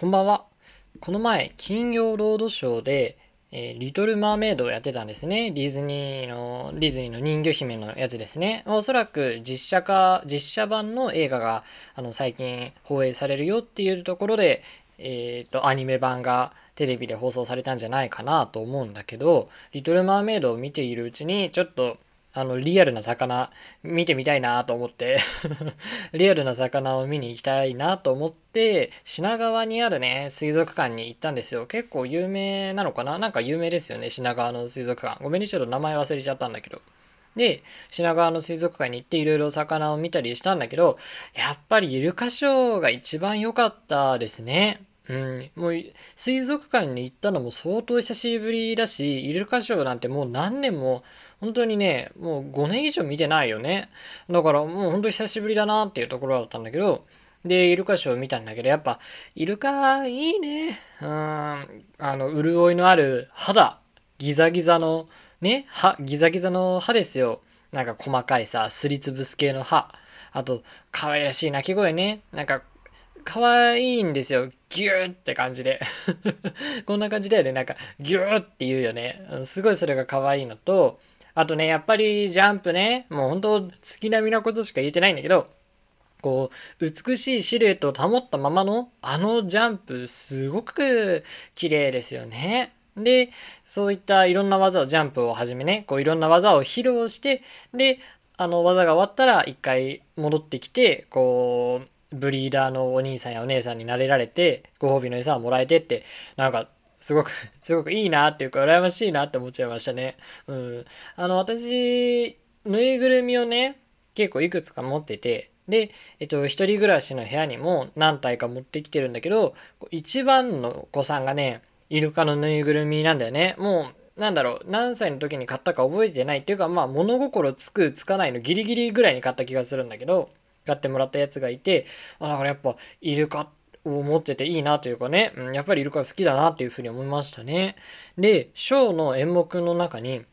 こんばんは。この前、金曜ロードショーで、えー、リトル・マーメイドをやってたんですね。ディズニーの、ディズニーの人魚姫のやつですね。おそらく実写化、実写版の映画が、あの、最近放映されるよっていうところで、えっ、ー、と、アニメ版がテレビで放送されたんじゃないかなと思うんだけど、リトル・マーメイドを見ているうちに、ちょっと、あの、リアルな魚見てみたいなと思って リアルな魚を見に行きたいなと思って、品川にあるね、水族館に行ったんですよ。結構有名なのかな？なんか有名ですよね、品川の水族館。ごめんね、ちょっと名前忘れちゃったんだけど。で、品川の水族館に行っていろいろ魚を見たりしたんだけど、やっぱりイルカショーが一番良かったですね。うん、もう水族館に行ったのも相当久しぶりだし、イルカショーなんてもう何年も本当にね、もう5年以上見てないよね。だからもう本当に久しぶりだなっていうところだったんだけど、で、イルカショー見たんだけど、やっぱ、イルカいいね。うん、あの、潤いのある肌、ギザギザの、ね、歯、ギザギザの歯ですよ。なんか細かいさ、すりつぶす系の歯。あと、可愛らしい鳴き声ね。なんか、可愛いんですよ。ギューって感じで。こんな感じだよね。なんか、ギューって言うよね。すごいそれが可愛いのと、あとね、やっぱりジャンプね、もう本当月並みなことしか言えてないんだけど、こう、美しいシルエットを保ったままの、あのジャンプ、すごく綺麗ですよね。で、そういったいろんな技を、ジャンプをはじめね、こういろんな技を披露して、で、あの技が終わったら一回戻ってきて、こう、ブリーダーのお兄さんやお姉さんになれられて、ご褒美の餌をもらえてって、なんかすごく、すごくいいなっていうか、羨ましいなって思っちゃいましたね。うん。あの、私、ぬいぐるみをね、結構いくつか持ってて、で、えっと、一人暮らしの部屋にも何体か持ってきてるんだけど、一番の子さんがね、イルカのぬいぐるみなんだよね。もう、なんだろう、何歳の時に買ったか覚えてないっていうか、まあ、物心つく、つかないのギリギリぐらいに買った気がするんだけど、買ってもらったやつがいて、あ、だからやっぱ、イルカって、を持ってていいなというかね、うん、やっぱりイルカ好きだなっていうふうに思いましたね。で、ショーの演目の中に、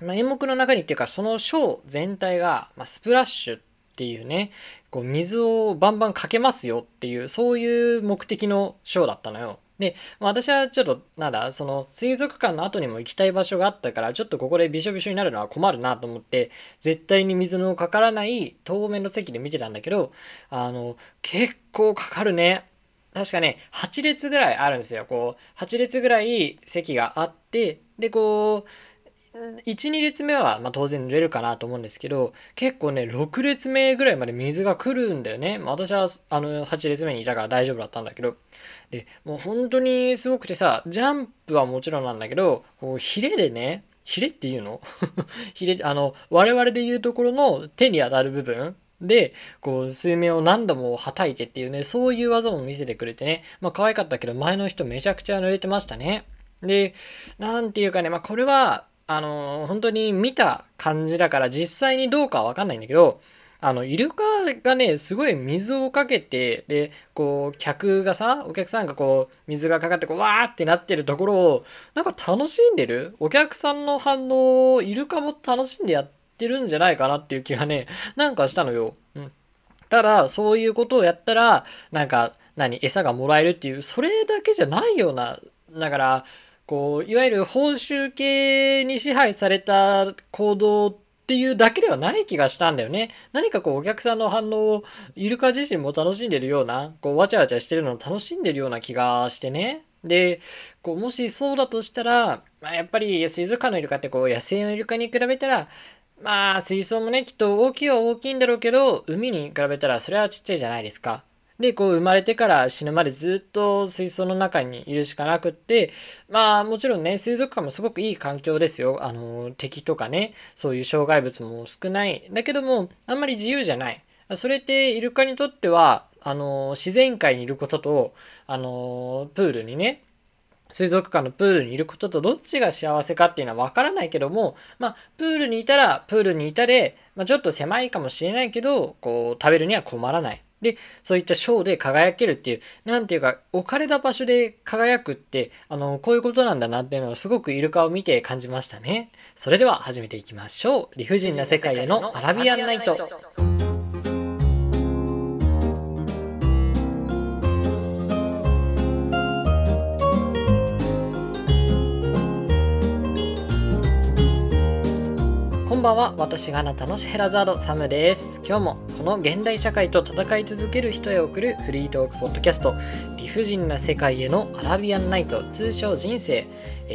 まあ、演目の中にっていうか、そのショー全体が、まあ、スプラッシュっていうね、こう水をバンバンかけますよっていう、そういう目的のショーだったのよ。で、まあ、私はちょっと、なんだ、その水族館の後にも行きたい場所があったから、ちょっとここでびしょびしょになるのは困るなと思って、絶対に水のかからない透明の席で見てたんだけど、あの、結構かかるね。確かね、8列ぐらいあるんですよ。こう、8列ぐらい席があって、で、こう、1、2列目は、まあ、当然濡れるかなと思うんですけど、結構ね、6列目ぐらいまで水が来るんだよね。まあ、私は、あの、8列目にいたから大丈夫だったんだけど。で、もう本当にすごくてさ、ジャンプはもちろんなんだけど、こう、ヒレでね、ヒレっていうの？ヒレ、あの、我々で言うところの手に当たる部分で、こう、水面を何度もはたいてっていうね、そういう技も見せてくれてね、まあ可愛かったけど、前の人めちゃくちゃ濡れてましたね。で、なんていうかね、まあこれは、あのー、本当に見た感じだから実際にどうかはわかんないんだけど、あの、イルカがね、すごい水をかけて、で、こう、客がさ、お客さんがこう、水がかかって、こう、わーってなってるところを、なんか楽しんでる？お客さんの反応をイルカも楽しんでやってってるんじゃないかなっていう気がね、なんかしたのよ。うん。ただ、そういうことをやったら、なんか、何、餌がもらえるっていう、それだけじゃないような、だから、こう、いわゆる報酬系に支配された行動っていうだけではない気がしたんだよね。何かこう、お客さんの反応を、イルカ自身も楽しんでるような、こう、わちゃわちゃしてるのを楽しんでるような気がしてね。で、こう、もしそうだとしたら、まあ、やっぱり水族館のイルカってこう、野生のイルカに比べたら、まあ、水槽もね、きっと大きいは大きいんだろうけど、海に比べたらそれはちっちゃいじゃないですか。で、こう生まれてから死ぬまでずっと水槽の中にいるしかなくって、まあもちろんね、水族館もすごくいい環境ですよ。あの、敵とかね、そういう障害物も少ない。だけども、あんまり自由じゃない。それってイルカにとっては、あの、自然界にいることと、あの、プールにね、水族館のプールにいることとどっちが幸せかっていうのは分からないけども、まあ、プールにいたら、プールにいたで、まあ、ちょっと狭いかもしれないけど、こう、食べるには困らない。で、そういったショーで輝けるっていう、なんていうか、置かれた場所で輝くって、あの、こういうことなんだなっていうのをすごくイルカを見て感じましたね。それでは始めていきましょう。理不尽な世界へのアラビアンナイト。んばんは。私があなたのシェラザードサムです。今日もこの現代社会と戦い続ける人へ送るフリートークポッドキャスト。理不尽な世界へのアラビアンナイト通称人生。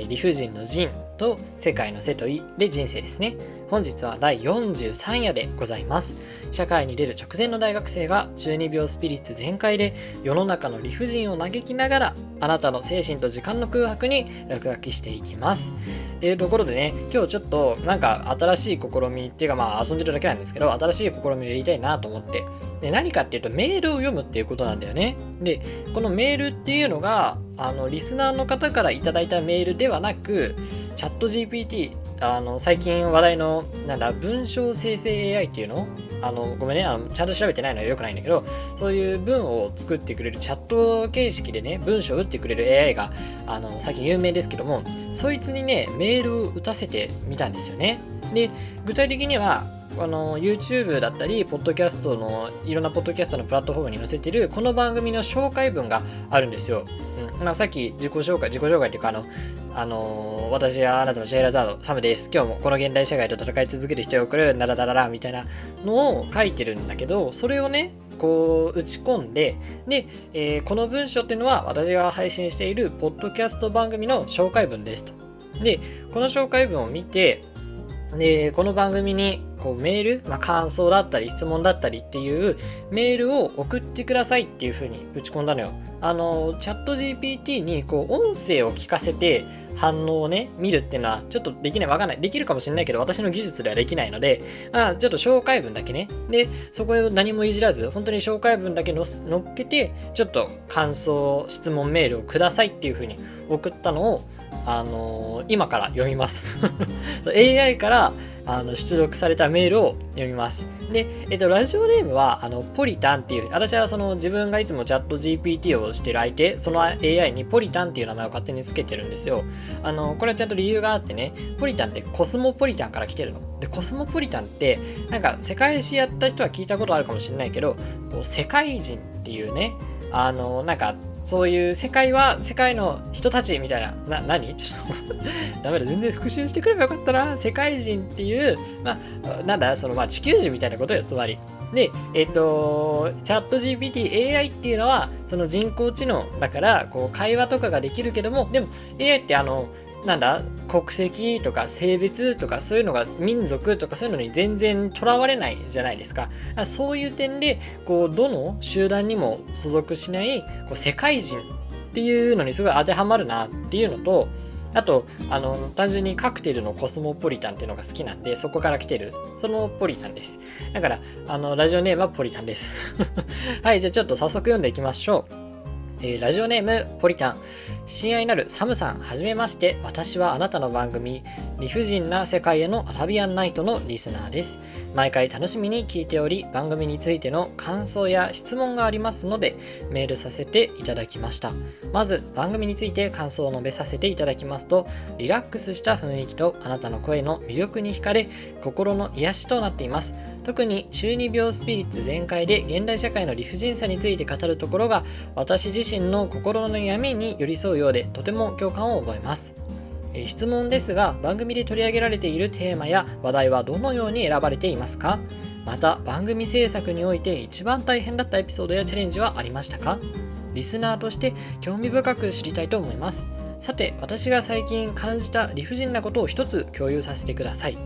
理不尽の人と世界の世といで人生ですね。本日は第43夜でございます。社会に出る直前の大学生が中二病スピリッツ全開で世の中の理不尽を嘆きながらあなたの精神と時間の空白に落書きしていきます。というところでね今日ちょっとなんか新しい試みっていうかまあ遊んでるだけなんですけど新しい試みをやりたいなと思って。で何かっていうとメールを読むっていうことなんだよね。でこのメールっていうのがあのリスナーの方から頂いたメールではなくチャット GPT あの最近話題のなんだ文章生成 AI っていうの？あのごめんねあのちゃんと調べてないのはよくないんだけどそういう文を作ってくれるチャット形式でね文章を打ってくれる AI があの最近有名ですけどもそいつにねメールを打たせてみたんですよね。で具体的にはあの YouTube だったり、ポッドキャストの、いろんなポッドキャストのプラットフォームに載せてる、この番組の紹介文があるんですよ。うんまあ、さっき自己紹介、自己紹介っていうか、あの、あのー、私はあなたのジェイラザード、サムです。今日もこの現代社会と戦い続ける人を送る、ナラダララみたいなのを書いてるんだけど、それをね、こう打ち込んで、で、えー、この文章っていうのは私が配信しているポッドキャスト番組の紹介文ですと。で、この紹介文を見て、で、この番組にこうメール、まあ、感想だったり質問だったりっていうメールを送ってくださいっていう風に打ち込んだのよ。あの、チャット GPT にこう音声を聞かせて反応をね、見るっていうのはちょっとできない、わかんない。できるかもしれないけど私の技術ではできないので、まあちょっと紹介文だけね。で、そこを何もいじらず、本当に紹介文だけの乗っけて、ちょっと感想、質問メールをくださいっていう風に送ったのを、あのー、今から読みます AI からあの出力されたメールを読みます。で、えっと、ラジオネームは、あの、ポリタンっていう、私はその自分がいつもチャット GPT をしてる相手、その AI にポリタンっていう名前を勝手につけてるんですよ。あの、これはちゃんと理由があってね、ポリタンってコスモポリタンから来てるの。で、コスモポリタンって、なんか世界史やった人は聞いたことあるかもしれないけど、こう世界人っていうね、あの、なんかそういう世界は世界の人たちみたいな、な、何？ちょっとダメだ、全然復習してくればよかったな。世界人っていう、まあ、なんだ、その、まあ、地球人みたいなことよ、つまり。で、えっ、ー、と、チャット GPT、AI っていうのは、その人工知能だから、こう、会話とかができるけども、でも、AI ってあの、なんだ？国籍とか性別とかそういうのが民族とかそういうのに全然とらわれないじゃないですか。そういう点で、こう、どの集団にも所属しないこう世界人っていうのにすごい当てはまるなっていうのと、あと、あの、単純にカクテルのコスモポリタンっていうのが好きなんで、そこから来てる、そのポリタンです。だから、あの、ラジオネームはポリタンです。はい、じゃあちょっと早速読んでいきましょう。えー、ラジオネームポリタン。親愛なるサムさんはじめまして。私はあなたの番組理不尽な世界へのアラビアンナイトのリスナーです。毎回楽しみに聞いており番組についての感想や質問がありますのでメールさせていただきました。まず番組について感想を述べさせていただきますとリラックスした雰囲気とあなたの声の魅力に惹かれ心の癒しとなっています。特に中二病スピリッツ全開で現代社会の理不尽さについて語るところが私自身の心の闇に寄り添うようでとても共感を覚えます。質問ですが番組で取り上げられているテーマや話題はどのように選ばれていますか？また番組制作において一番大変だったエピソードやチャレンジはありましたか？リスナーとして興味深く知りたいと思います。さて、私が最近感じた理不尽なことを一つ共有させてください。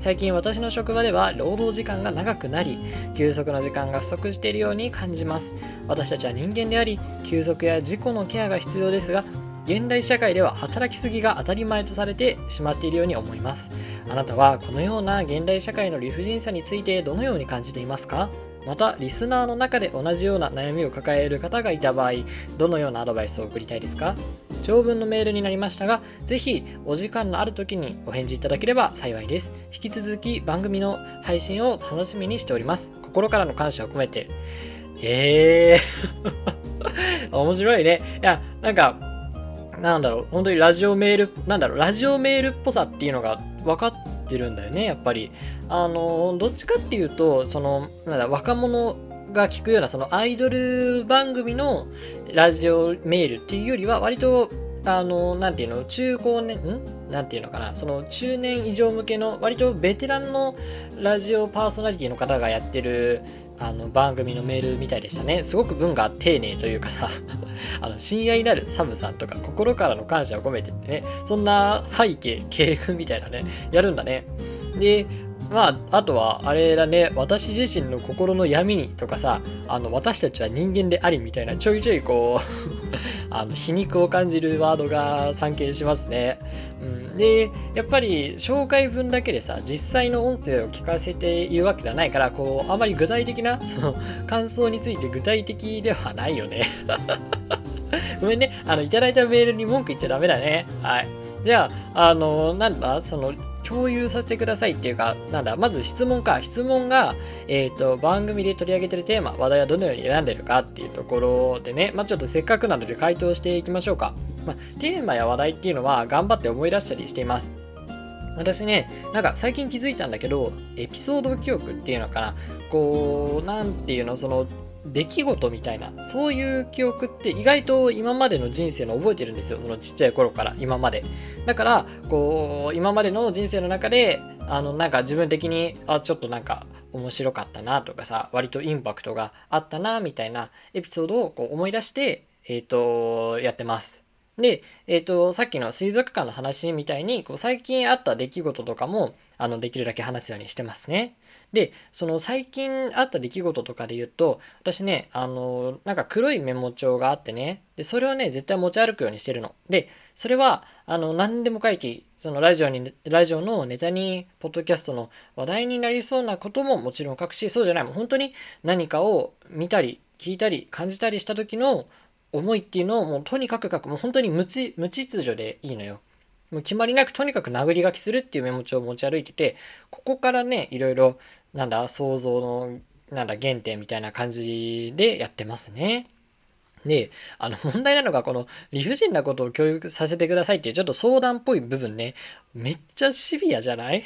最近私の職場では労働時間が長くなり、休息の時間が不足しているように感じます。私たちは人間であり、休息や自己のケアが必要ですが、現代社会では働きすぎが当たり前とされてしまっているように思います。あなたはこのような現代社会の理不尽さについてどのように感じていますか？また、リスナーの中で同じような悩みを抱える方がいた場合、どのようなアドバイスを送りたいですか？長文のメールになりましたが、ぜひお時間のある時にお返事いただければ幸いです。引き続き番組の配信を楽しみにしております。心からの感謝を込めて。えー 面白いね。いや、なんか、なんだろう、本当にラジオメール、なんだろう、ラジオメールっぽさっていうのが分かってるんだよね、やっぱり。あの、どっちかっていうと、その、なんだ、若者が聞くようなそのアイドル番組のラジオメールっていうよりは割とあの、なんていうの、中高年、んなんていうのかな、その中年以上向けの、割とベテランのラジオパーソナリティの方がやってる、あの番組のメールみたいでしたね。すごく文が丁寧というかさ、あの親愛なるサムさんとか心からの感謝を込めてってね、そんな背景、敬軍みたいなね、やるんだね。で、まあ、あとは、あれだね、私自身の心の闇にとかさ、あの、私たちは人間でありみたいな、ちょいちょいこう あの、皮肉を感じるワードが散見しますね。うん、で、やっぱり、紹介文だけでさ、実際の音声を聞かせているわけではないから、こう、あまり具体的な、その、感想について具体的ではないよね。ごめんね、あの、いただいたメールに文句言っちゃダメだね。はい。じゃあ、あの、なんだ、その、共有させてくださいっていうか、なんだ、まず質問か。質問が、えっ、ー、と、番組で取り上げてるテーマ、話題はどのように選んでるかっていうところでね、まあちょっとせっかくなので回答していきましょうか。まあ、テーマや話題っていうのは頑張って思い出したりしています。私ね、なんか最近気づいたんだけど、エピソード記憶っていうのかな、こう、なんていうの、その、出来事みたいな、そういう記憶って意外と今までの人生の覚えてるんですよ。そのちっちゃい頃から今まで。だから、こう、今までの人生の中で、あの、なんか自分的に、あ、ちょっとなんか面白かったなとかさ、割とインパクトがあったな、みたいなエピソードをこう思い出して、えっ、ー、と、やってます。で、えっ、ー、と、さっきの水族館の話みたいに、こう最近あった出来事とかも、あの、できるだけ話すようにしてますね。で、その最近あった出来事とかで言うと、私ね、あの、なんか黒いメモ帳があってね、で、それをね、絶対持ち歩くようにしてるの。で、それは、あの、何でも書いてそのラジオに、ラジオのネタに、ポッドキャストの話題になりそうなことももちろん書くし、そうじゃない、もう本当に何かを見たり、聞いたり、感じたりした時の思いっていうのをもうとにかく書く。もう本当に無秩序でいいのよ。もう決まりなくとにかく殴り書きするっていうメモ帳を持ち歩いてて、ここからね、いろいろ、なんだ、想像の、なんだ、原点みたいな感じでやってますね。で、あの問題なのがこの理不尽なことを教育させてくださいっていうちょっと相談っぽい部分ね、めっちゃシビアじゃない？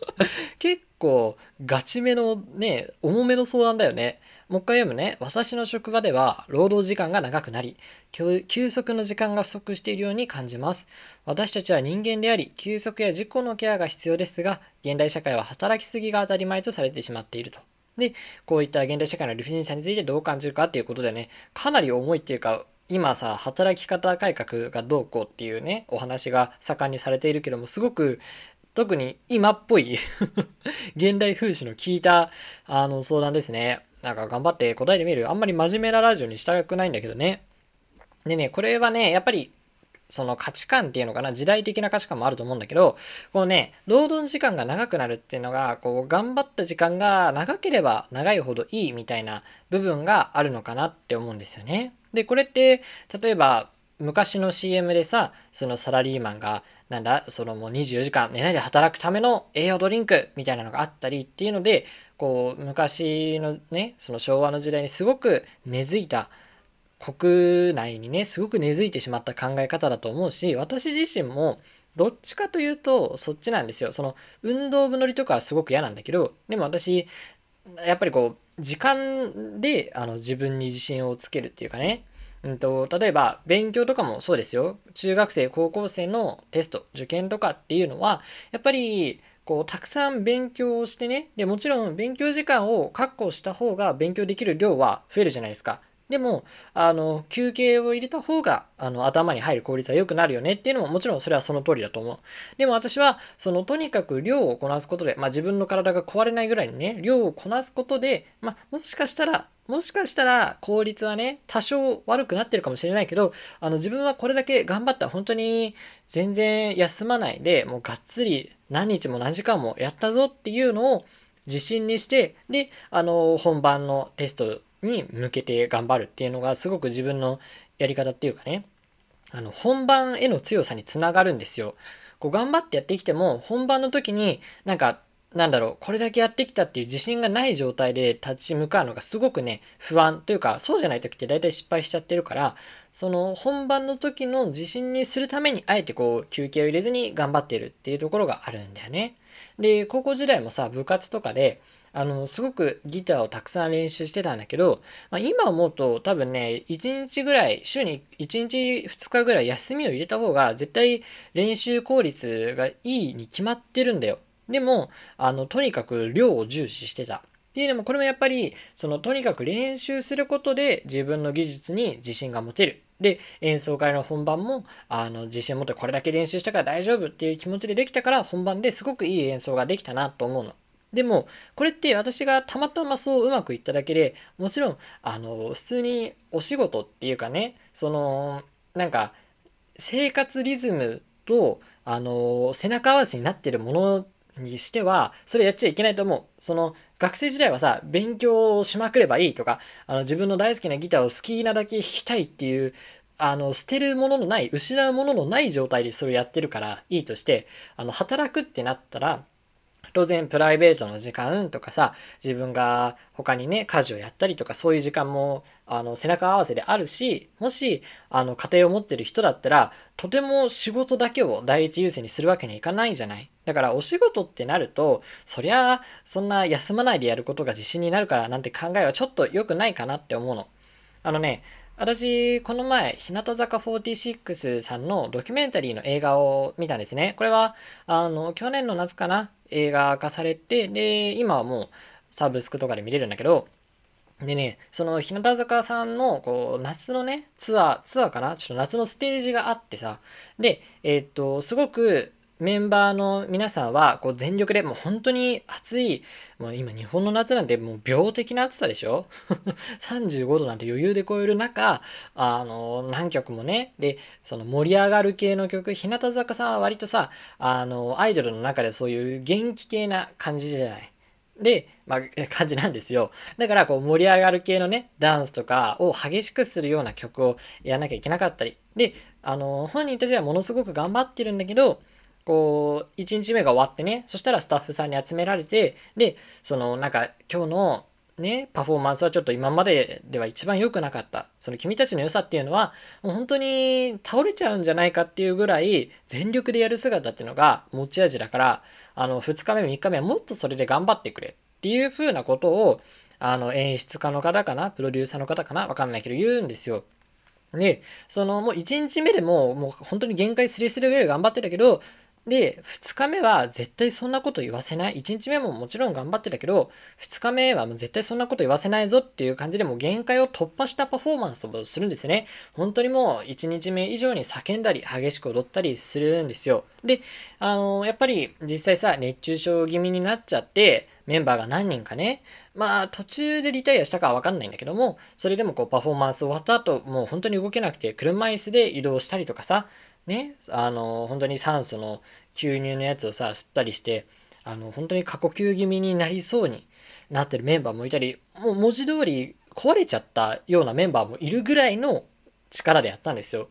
結構ガチめのね、重めの相談だよね。もう一回読むね。私の職場では労働時間が長くなり、休息の時間が不足しているように感じます。私たちは人間であり、休息や自己のケアが必要ですが、現代社会は働きすぎが当たり前とされてしまっていると。で、こういった現代社会の理不尽さについてどう感じるかっていうことでね、かなり重いっていうか、今さ、働き方改革がどうこうっていうね、お話が盛んにされているけども、すごく特に今っぽい 現代風刺の効いたあの相談ですね。なんか頑張って答えてみる。あんまり真面目なラジオにしたくないんだけどね。でね、これはね、やっぱり、その価値観っていうのかな、時代的な価値観もあると思うんだけど、このね、労働時間が長くなるっていうのが、こう、頑張った時間が長ければ長いほどいいみたいな部分があるのかなって思うんですよね。で、これって、例えば、昔の CM でさ、そのサラリーマンが、なんだ、そのもう24時間寝ないで働くための栄養ドリンクみたいなのがあったりっていうので、こう昔のねその昭和の時代にすごく根付いた国内にねすごく根付いてしまった考え方だと思うし私自身もどっちかというとそっちなんですよ。その運動部乗りとかはすごく嫌なんだけどでも私やっぱりこう時間であの自分に自信をつけるっていうかねうんと、例えば勉強とかもそうですよ。中学生、高校生のテスト、受験とかっていうのは、やっぱりこうたくさん勉強をしてねでもちろん勉強時間を確保した方が勉強できる量は増えるじゃないですかでもあの休憩を入れた方があの頭に入る効率は良くなるよね。っていうのももちろんそれはその通りだと思う。でも私はそのとにかく量をこなすことで、まあ、自分の体が壊れないぐらいにね量をこなすことで、まあ、もしかしたらもしかしたら効率はね、多少悪くなってるかもしれないけど、あの自分はこれだけ頑張った本当に全然休まないで、もうがっつり何日も何時間もやったぞっていうのを自信にして、で、あの、本番のテストに向けて頑張るっていうのがすごく自分のやり方っていうかね、あの、本番への強さにつながるんですよ。こう頑張ってやってきても、本番の時になんかなんだろう、これだけやってきたっていう自信がない状態で立ち向かうのがすごくね、不安というか、そうじゃない時って大体失敗しちゃってるから、その本番の時の自信にするために、あえてこう、休憩を入れずに頑張ってるっていうところがあるんだよね。で、高校時代もさ、部活とかで、あの、すごくギターをたくさん練習してたんだけど、まあ、今思うと多分ね、1日ぐらい、週に1日2日ぐらい休みを入れた方が絶対練習効率がいいに決まってるんだよ。でも、あの、とにかく量を重視してた。っていうのも、これもやっぱり、その、とにかく練習することで自分の技術に自信が持てる。で、演奏会の本番も、あの、自信を持ってこれだけ練習したから大丈夫っていう気持ちでできたから、本番ですごくいい演奏ができたなと思うの。でも、これって私がたまたまそううまくいっただけで、もちろん、あの、普通にお仕事っていうかね、その、なんか、生活リズムと、あの、背中合わせになってるものにしては、それやっちゃいけないと思う。その、学生時代はさ、勉強しまくればいいとか、あの、自分の大好きなギターを好きなだけ弾きたいっていう、あの、捨てるもののない、失うもののない状態でそれやってるからいいとして、あの、働くってなったら、当然プライベートの時間とかさ、自分が他にね、家事をやったりとかそういう時間も、あの、背中合わせであるし、もし、あの、家庭を持ってる人だったら、とても仕事だけを第一優先にするわけにはいかないんじゃない。だからお仕事ってなると、そりゃ、そんな休まないでやることが自信になるからなんて考えはちょっと良くないかなって思うの。あのね、私、この前、日向坂46さんのドキュメンタリーの映画を見たんですね。これは、あの、去年の夏かな映画化されて、で、今はもうサブスクとかで見れるんだけど、でね、その日向坂さんのこう夏のね、ツアー、ツアーかな？ちょっと夏のステージがあってさ、で、えー、っと、すごくメンバーの皆さんはこう全力でもう本当に暑い、もう今日本の夏なんてもう病的な暑さでしょ ?35 度なんて余裕で超える中、あの、何曲もね、で、その盛り上がる系の曲、日向坂さんは割とさ、あの、アイドルの中でそういう元気系な感じじゃない？で、まあ、感じなんですよ。だから、こう、盛り上がる系のね、ダンスとかを激しくするような曲をやらなきゃいけなかったり。で、あの、本人たちはものすごく頑張ってるんだけど、こう、1日目が終わってね、そしたらスタッフさんに集められて、で、その、なんか、今日のね、パフォーマンスはちょっと今まででは一番良くなかった。その君たちの良さっていうのは、もう本当に倒れちゃうんじゃないかっていうぐらい、全力でやる姿っていうのが持ち味だから、あの、2日目、3日目はもっとそれで頑張ってくれっていう風なことを、あの、演出家の方かな、プロデューサーの方かな、わかんないけど言うんですよ。で、そのもう1日目でももう本当に限界スレスレぐらい頑張ってたけど、で、2日目は絶対そんなこと言わせない。1日目ももちろん頑張ってたけど、2日目はもう絶対そんなこと言わせないぞっていう感じでもう限界を突破したパフォーマンスをするんですね。本当にもう1日目以上に叫んだり、激しく踊ったりするんですよ。で、あのー、やっぱり実際さ、熱中症気味になっちゃって、メンバーが何人かね、まあ途中でリタイアしたかはわかんないんだけども、それでもこうパフォーマンス終わった後、もう本当に動けなくて車椅子で移動したりとかさ、ね、あの、本当に酸素の吸入のやつをさ、吸ったりして、あの、本当に過呼吸気味になりそうになってるメンバーもいたり、もう文字通り壊れちゃったようなメンバーもいるぐらいの力でやったんですよ。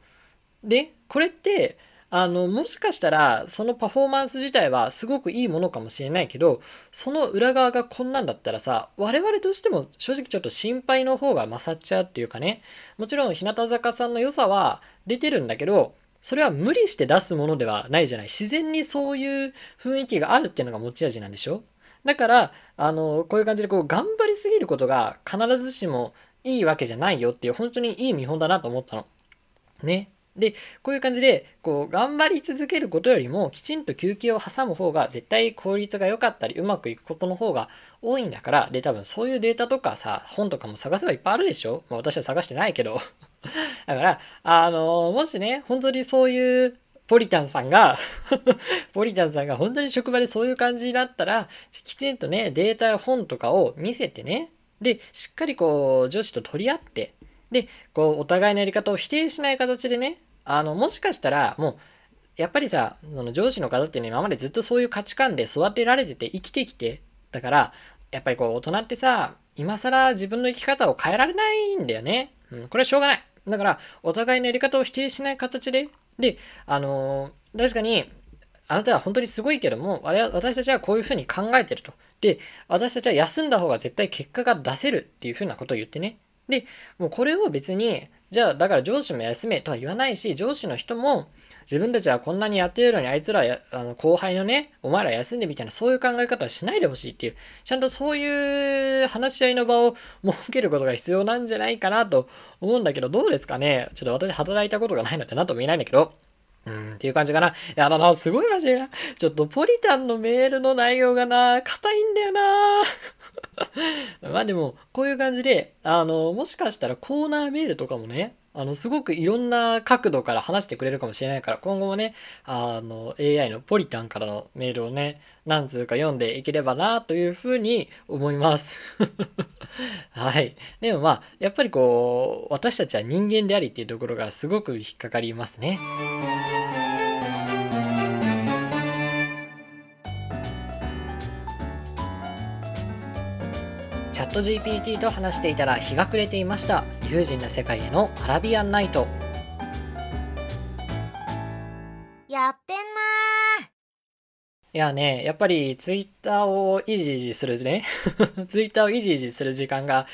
で、これって、あの、もしかしたら、そのパフォーマンス自体はすごくいいものかもしれないけど、その裏側がこんなんだったらさ、我々としても正直ちょっと心配の方が勝っちゃうっていうかね、もちろん日向坂さんの良さは出てるんだけど、それは無理して出すものではないじゃない。自然にそういう雰囲気があるっていうのが持ち味なんでしょ？だから、あの、こういう感じでこう頑張りすぎることが必ずしもいいわけじゃないよっていう本当にいい見本だなと思ったの。ね。で、こういう感じで、こう、頑張り続けることよりも、きちんと休憩を挟む方が、絶対効率が良かったり、うまくいくことの方が多いんだから、で、多分そういうデータとかさ、本とかも探せばいっぱいあるでしょ。まあ、私は探してないけど。だから、あのもしね、本当にそういうポリタンさんが ポリタンさんが本当に職場でそういう感じになったら、きちんとね、データや本とかを見せてね、で、しっかりこう、女子と取り合って、で、こう、お互いのやり方を否定しない形でね、あの、もしかしたら、もう、やっぱりさ、その上司の方ってね、今までずっとそういう価値観で育てられてて生きてきて、だから、やっぱりこう、大人ってさ、今更自分の生き方を変えられないんだよね。うん、これはしょうがない。だから、お互いのやり方を否定しない形で、で、あのー、確かに、あなたは本当にすごいけども、私たちはこういうふうに考えてると。で、私たちは休んだ方が絶対結果が出せるっていうふうなことを言ってね。で、もうこれを別にじゃあだから上司も休めとは言わないし上司の人も自分たちはこんなにやってるのにあいつらあの後輩のねお前ら休んでみたいなそういう考え方はしないでほしいっていうちゃんとそういう話し合いの場を 設けることが必要なんじゃないかなと思うんだけどどうですかね？ちょっと私働いたことがないので何とも言えないんだけど。うん、っていう感じかな。いやだな、すごい真面目な。ちょっとポリタンのメールの内容がな、硬いんだよな。まあでも、こういう感じで、あの、もしかしたらコーナーメールとかもね、あの、すごくいろんな角度から話してくれるかもしれないから、今後もね、あの、AI のポリタンからのメールをね、何通か読んでいければな、というふうに思います。はい。でもまあ、やっぱりこう、私たちは人間でありっていうところがすごく引っかかりますね。チャット GPT と話していたら日が暮れていました友人な世界へのアラビアンナイトやってんないやね、やっぱりツイッターをいじいじするね。ツイッターをいじいじする時間が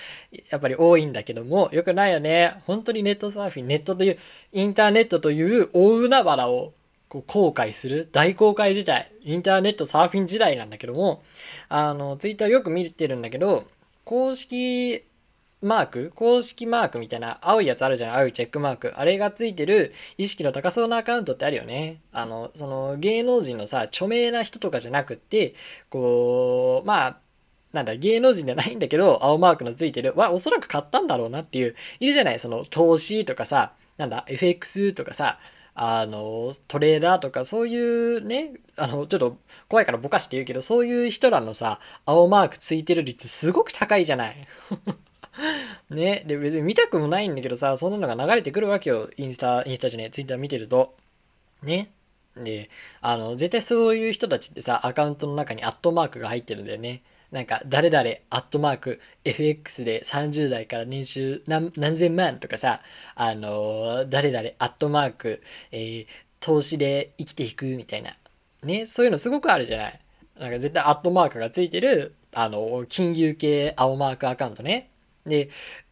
やっぱり多いんだけども、よくないよね。本当にネットサーフィン、ネットという、インターネットという大海原をこう後悔する大公開時代、インターネットサーフィン時代なんだけども、あの、ツイッターよく見てるんだけど、公式マーク？公式マークみたいな青いやつあるじゃない？青いチェックマーク。あれがついてる意識の高そうなアカウントってあるよね。あの、その芸能人のさ、著名な人とかじゃなくって、こう、まあ、なんだ、芸能人じゃないんだけど、青マークのついてる。は、おそらく買ったんだろうなっていう、いるじゃない？その投資とかさ、なんだ、FX とかさ、あの、トレーダーとかそういうね、あの、ちょっと怖いからぼかして言うけど、そういう人らのさ、青マークついてる率すごく高いじゃない。ね、で、別に見たくもないんだけどさ、そんなのが流れてくるわけよ。インスタ、インスタじゃねえ、ツイッター見てると。ね。で、あの、絶対そういう人たちってさ、アカウントの中にアットマークが入ってるんだよね。なんか、誰々、アットマーク、FX で30代から年収何何千万とかさ、あのー、誰々、アットマーク、えー、投資で生きていくみたいな。ね、そういうのすごくあるじゃない。なんか絶対アットマークがついてる、あの、金融系青マークアカウントね。で、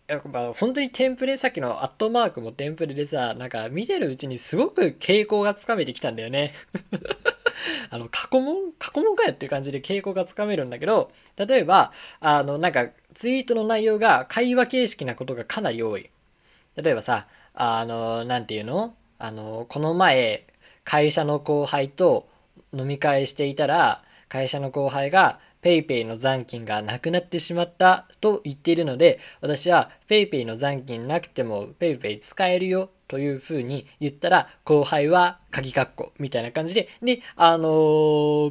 やっぱ本当にテンプレ、さっきのアットマークもテンプレでさ、なんか見てるうちにすごく傾向がつかめてきたんだよね。あの、過去問過去問かよっていう感じで傾向がつかめるんだけど、例えば、あの、なんか、ツイートの内容が会話形式なことがかなり多い。例えばさ、あの、なんていうの？あの、この前、会社の後輩と飲み会していたら、会社の後輩が PayPay の残金がなくなってしまったと言っているので、私は PayPay の残金なくても PayPay 使えるよというふうに言ったら、後輩は鍵括弧みたいな感じで、で、あのー、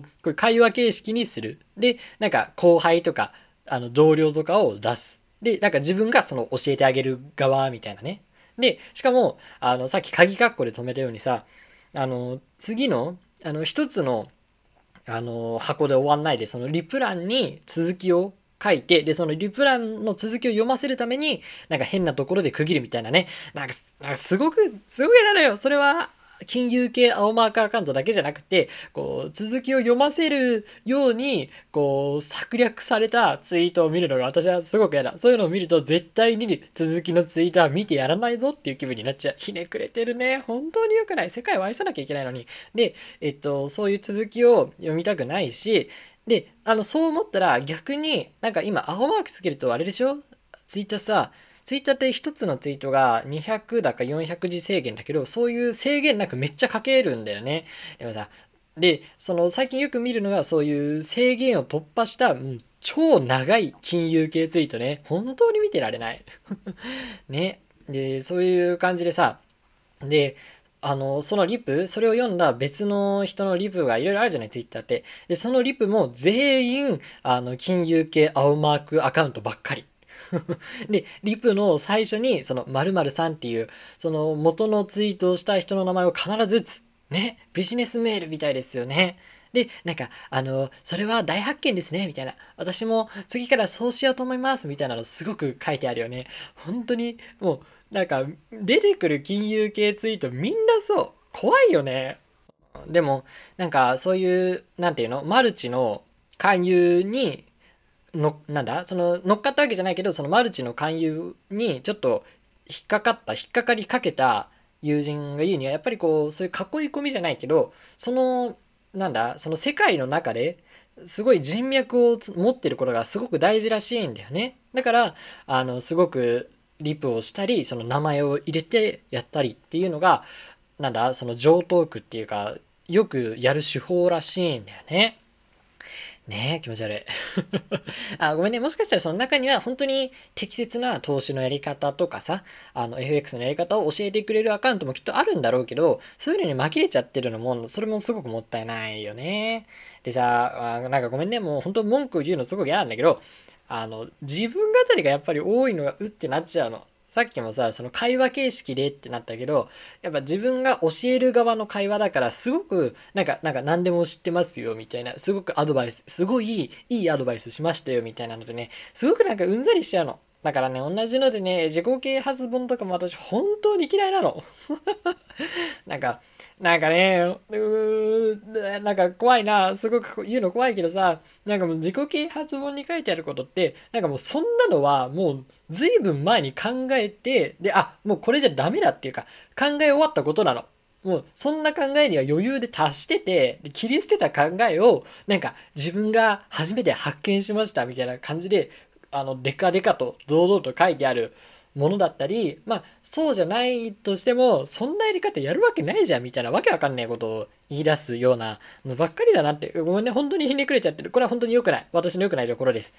これ会話形式にする。で、なんか後輩とか、あの同僚とかを出す。で、なんか自分がその教えてあげる側みたいなね。で、しかも、あの、さっき鍵括弧で止めたようにさ、あの、次の、あの、一つの、あの、箱で終わんないで、そのリプランに続きを書いて、で、そのリプランの続きを読ませるために、なんか変なところで区切るみたいなね。なんか、んかすごく、すごいなのよ。それは、金融系青マークアカウントだけじゃなくて、こう、続きを読ませるように、こう、策略されたツイートを見るのが私はすごく嫌だ。そういうのを見ると絶対に続きのツイートは見てやらないぞっていう気分になっちゃう。ひねくれてるね。本当に良くない。世界を愛さなきゃいけないのに。で、えっと、そういう続きを読みたくないし、で、あの、そう思ったら逆に、なんか今、青マークつけるとあれでしょ？ツイッターさ、ツイッターって一つのツイートが200だか400字制限だけど、そういう制限なくめっちゃ書けるんだよね。でもさ、で、その最近よく見るのがそういう制限を突破した、うん、超長い金融系ツイートね。本当に見てられない。ね。で、そういう感じでさ、で、あの、そのリプ、それを読んだ別の人のリプがいろいろあるじゃない、ツイッターって。で、そのリプも全員、あの、金融系青マークアカウントばっかり。で、リプの最初に、その、〇〇さんっていう、その元のツイートをした人の名前を必ず打つ。ね、ビジネスメールみたいですよね。で、なんか、あの、それは大発見ですね、みたいな。私も次からそうしようと思います、みたいなのすごく書いてあるよね。本当に、もう、なんか出てくる金融系ツイートみんなそう怖いよねでもなんかそういうなんていうのマルチの勧誘にのなんだ？その乗っかったわけじゃないけどそのマルチの勧誘にちょっと引っかかった引っかかりかけた友人が言うにはやっぱりこうそういう囲い込みじゃないけどそのなんだ？その世界の中ですごい人脈を持ってることがすごく大事らしいんだよね。だからあのすごくリプをしたりその名前を入れてやったりっていうのがなんだ？その上等句っていうかよくやる手法らしいんだよね。ねえ、気持ち悪い。あ、ごめんね。もしかしたらその中には本当に適切な投資のやり方とかさ、あの FX のやり方を教えてくれるアカウントもきっとあるんだろうけど、そういうのに紛れちゃってるのも、それもすごくもったいないよね。でさ、あなんかごめんね。もう本当文句言うのすごく嫌なんだけど、あの、自分語りがやっぱり多いのがうってなっちゃうの。さっきもさ、その会話形式でってなったけど、やっぱ自分が教える側の会話だから、すごく、なんか、なんか何でも知ってますよ、みたいな、すごくアドバイス、すごいいいアドバイスしましたよ、みたいなのでね、すごくなんかうんざりしちゃうの。だからね、同じのでね、自己啓発本とかも私本当に嫌いなの。なんか、なんかね、うーなんか怖いな、すごく言うの怖いけどさ、なんかもう自己啓発本に書いてあることって、なんかもうそんなのはもう随分前に考えて、で、あ、もうこれじゃダメだっていうか、考え終わったことなの。もうそんな考えには余裕で達してて、で切り捨てた考えを、なんか自分が初めて発見しましたみたいな感じで、あの、デカデカと堂々と書いてあるものだったり、まあ、そうじゃないとしても、そんなやり方やるわけないじゃんみたいなわけわかんないことを言い出すようなのばっかりだなって、ごめんね、本当にひねくれちゃってる。これは本当に良くない。私の良くないところです。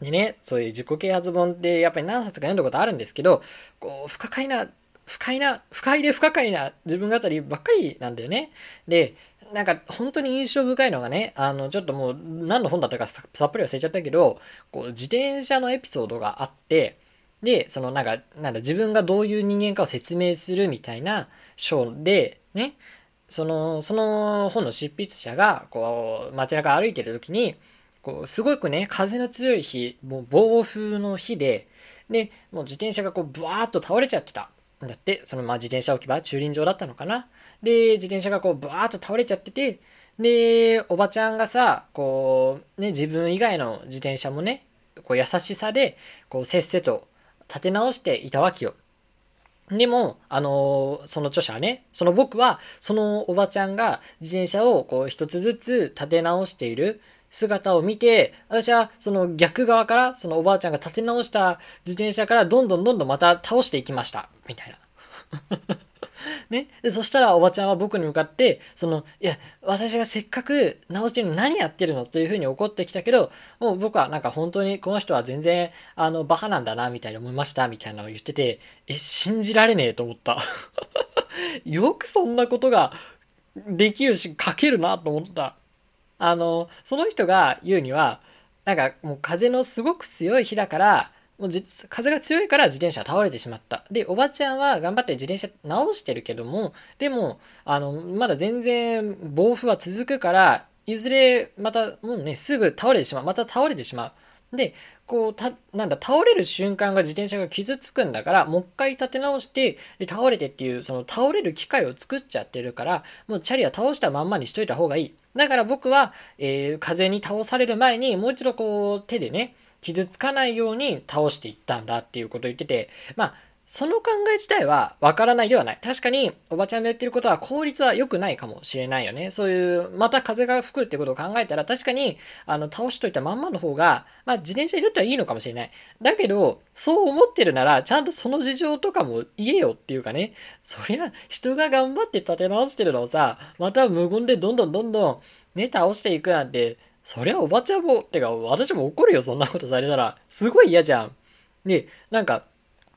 でね、そういう自己啓発本ってやっぱり何冊か読んだことあるんですけど、こう、不可解な、不快な、不快で不可解な自分語りばっかりなんだよね。で、なんか本当に印象深いのがね、あの、ちょっともう何の本だったかさっぱり忘れちゃったけど、こう、自転車のエピソードがあって、で、そのなんか、なんだ、自分がどういう人間かを説明するみたいな章で、ね、その、その本の執筆者が、こう、街中歩いてる時に、こう、すごくね、風の強い日、もう暴風の日で、で、もう自転車がこう、ブワーッと倒れちゃってた。だって、そのまあ自転車置き場、駐輪場だったのかな？で、自転車がこう、ブワーッと倒れちゃってて、で、おばちゃんがさ、こう、ね、自分以外の自転車もね、こう優しさで、こう、せっせと立て直していたわけよ。でも、あのー、その著者はね、その僕は、そのおばちゃんが自転車をこう一つずつ立て直している姿を見て、私はその逆側から、そのおばあちゃんが立て直した自転車からどんどんどんどんまた倒していきました。みたいな。ね？で、そしたらおばちゃんは僕に向かって、その、いや、私がせっかく直してるの何やってるのというふうに怒ってきたけど、もう僕はなんか本当にこの人は全然、あの、バカなんだな、みたいに思いました、みたいなのを言ってて、え、信じられねえと思った。よくそんなことができるし、書けるなと思った。あの、その人が言うには、なんかもう風のすごく強い日だから、もう風が強いから自転車倒れてしまった。で、おばちゃんは頑張って自転車直してるけども、でも、あの、まだ全然暴風は続くから、いずれまたもうね、すぐ倒れてしまう。また倒れてしまう。で、こう、た、なんだ、倒れる瞬間が自転車が傷つくんだから、もう一回立て直して、で倒れてっていう、その倒れる機会を作っちゃってるから、もうチャリは倒したまんまにしといた方がいい。だから僕は、えー、風に倒される前に、もう一度こう、手でね、傷つかないように倒していったんだっていうことを言ってて、まあ、その考え自体はわからないではない。確かに、おばちゃんの言ってることは効率は良くないかもしれないよね。そういう、また風が吹くってことを考えたら、確かに、あの、倒しといたまんまの方が、まあ、自転車にとってはいいのかもしれない。だけど、そう思ってるなら、ちゃんとその事情とかも言えよっていうかね。そりゃ、人が頑張って立て直してるのをさ、また無言でどんどんどんどん、ね、倒していくなんて、そりゃおばちゃんも、てか、私も怒るよ、そんなことされたら。すごい嫌じゃん。で、なんか、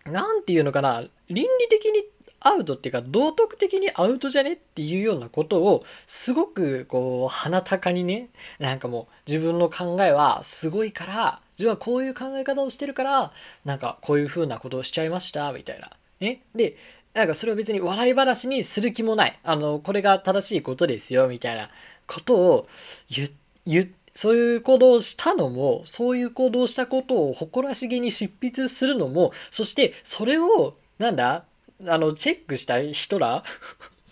なんていうのかな、倫理的にアウトっていうか道徳的にアウトじゃねっていうようなことをすごくこう鼻高にねなんかもう自分の考えはすごいから自分はこういう考え方をしてるからなんかこういう風なことをしちゃいましたみたいなねでなんかそれを別に笑い話にする気もないあのこれが正しいことですよみたいなことを言言そういう行動をしたのも、そういう行動をしたことを誇らしげに執筆するのも、そしてそれを、なんだあの、チェックしたい人ら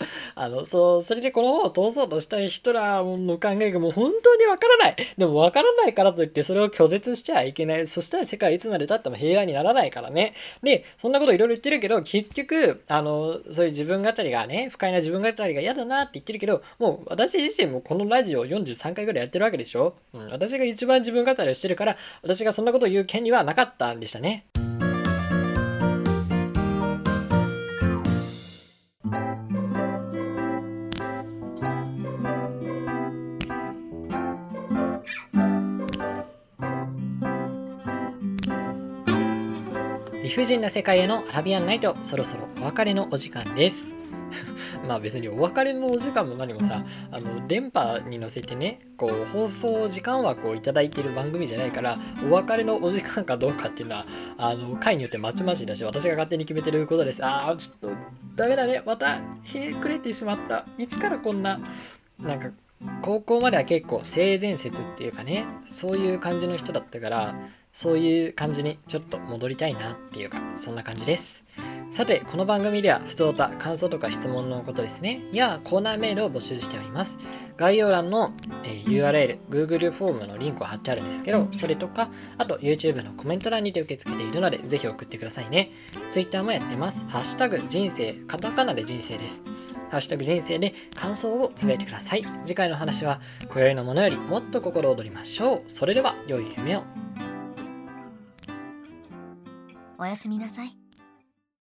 あの、そう、それでこの本を通そうとしたい人らの考えがもう本当にわからない。でもわからないからといってそれを拒絶しちゃいけない。そしたら世界いつまで経っても平和にならないからね。で、そんなこといろいろ言ってるけど、結局、あの、そういう自分語りがね、不快な自分語りが嫌だなって言ってるけど、もう私自身もこのラジオ43回ぐらいやってるわけでしょうん、私が一番自分語りをしてるから、私がそんなことを言う権利はなかったんでしたね。不尽な世界へのアラビアンナイト、そろそろお別れのお時間です。まあ別にお別れのお時間も何もさ、あの、電波に乗せてね、こう、放送時間枠をいただいてる番組じゃないから、お別れのお時間かどうかっていうのは、あの、回によってまちまちだし、私が勝手に決めてることです。ああ、ちょっと、ダメだね。また、ひねくれてしまった。いつからこんな、なんか、高校までは結構性善説っていうかね、そういう感じの人だったから、そういう感じにちょっと戻りたいなっていうか、そんな感じです。さて、この番組では、普通た感想とか質問のことですね、やコーナーメールを募集しております。概要欄の、えー、URL、Google フォームのリンクを貼ってあるんですけど、それとか、あと YouTube のコメント欄にて受け付けているので、ぜひ送ってくださいね。Twitter もやってます。ハッシュタグ人生、カタカナで人生です。ハッシュタグ人生で感想をつぶやいてください。次回の話は、今宵のものよりもっと心躍りましょう。それでは、良い夢を。おやすみなさい。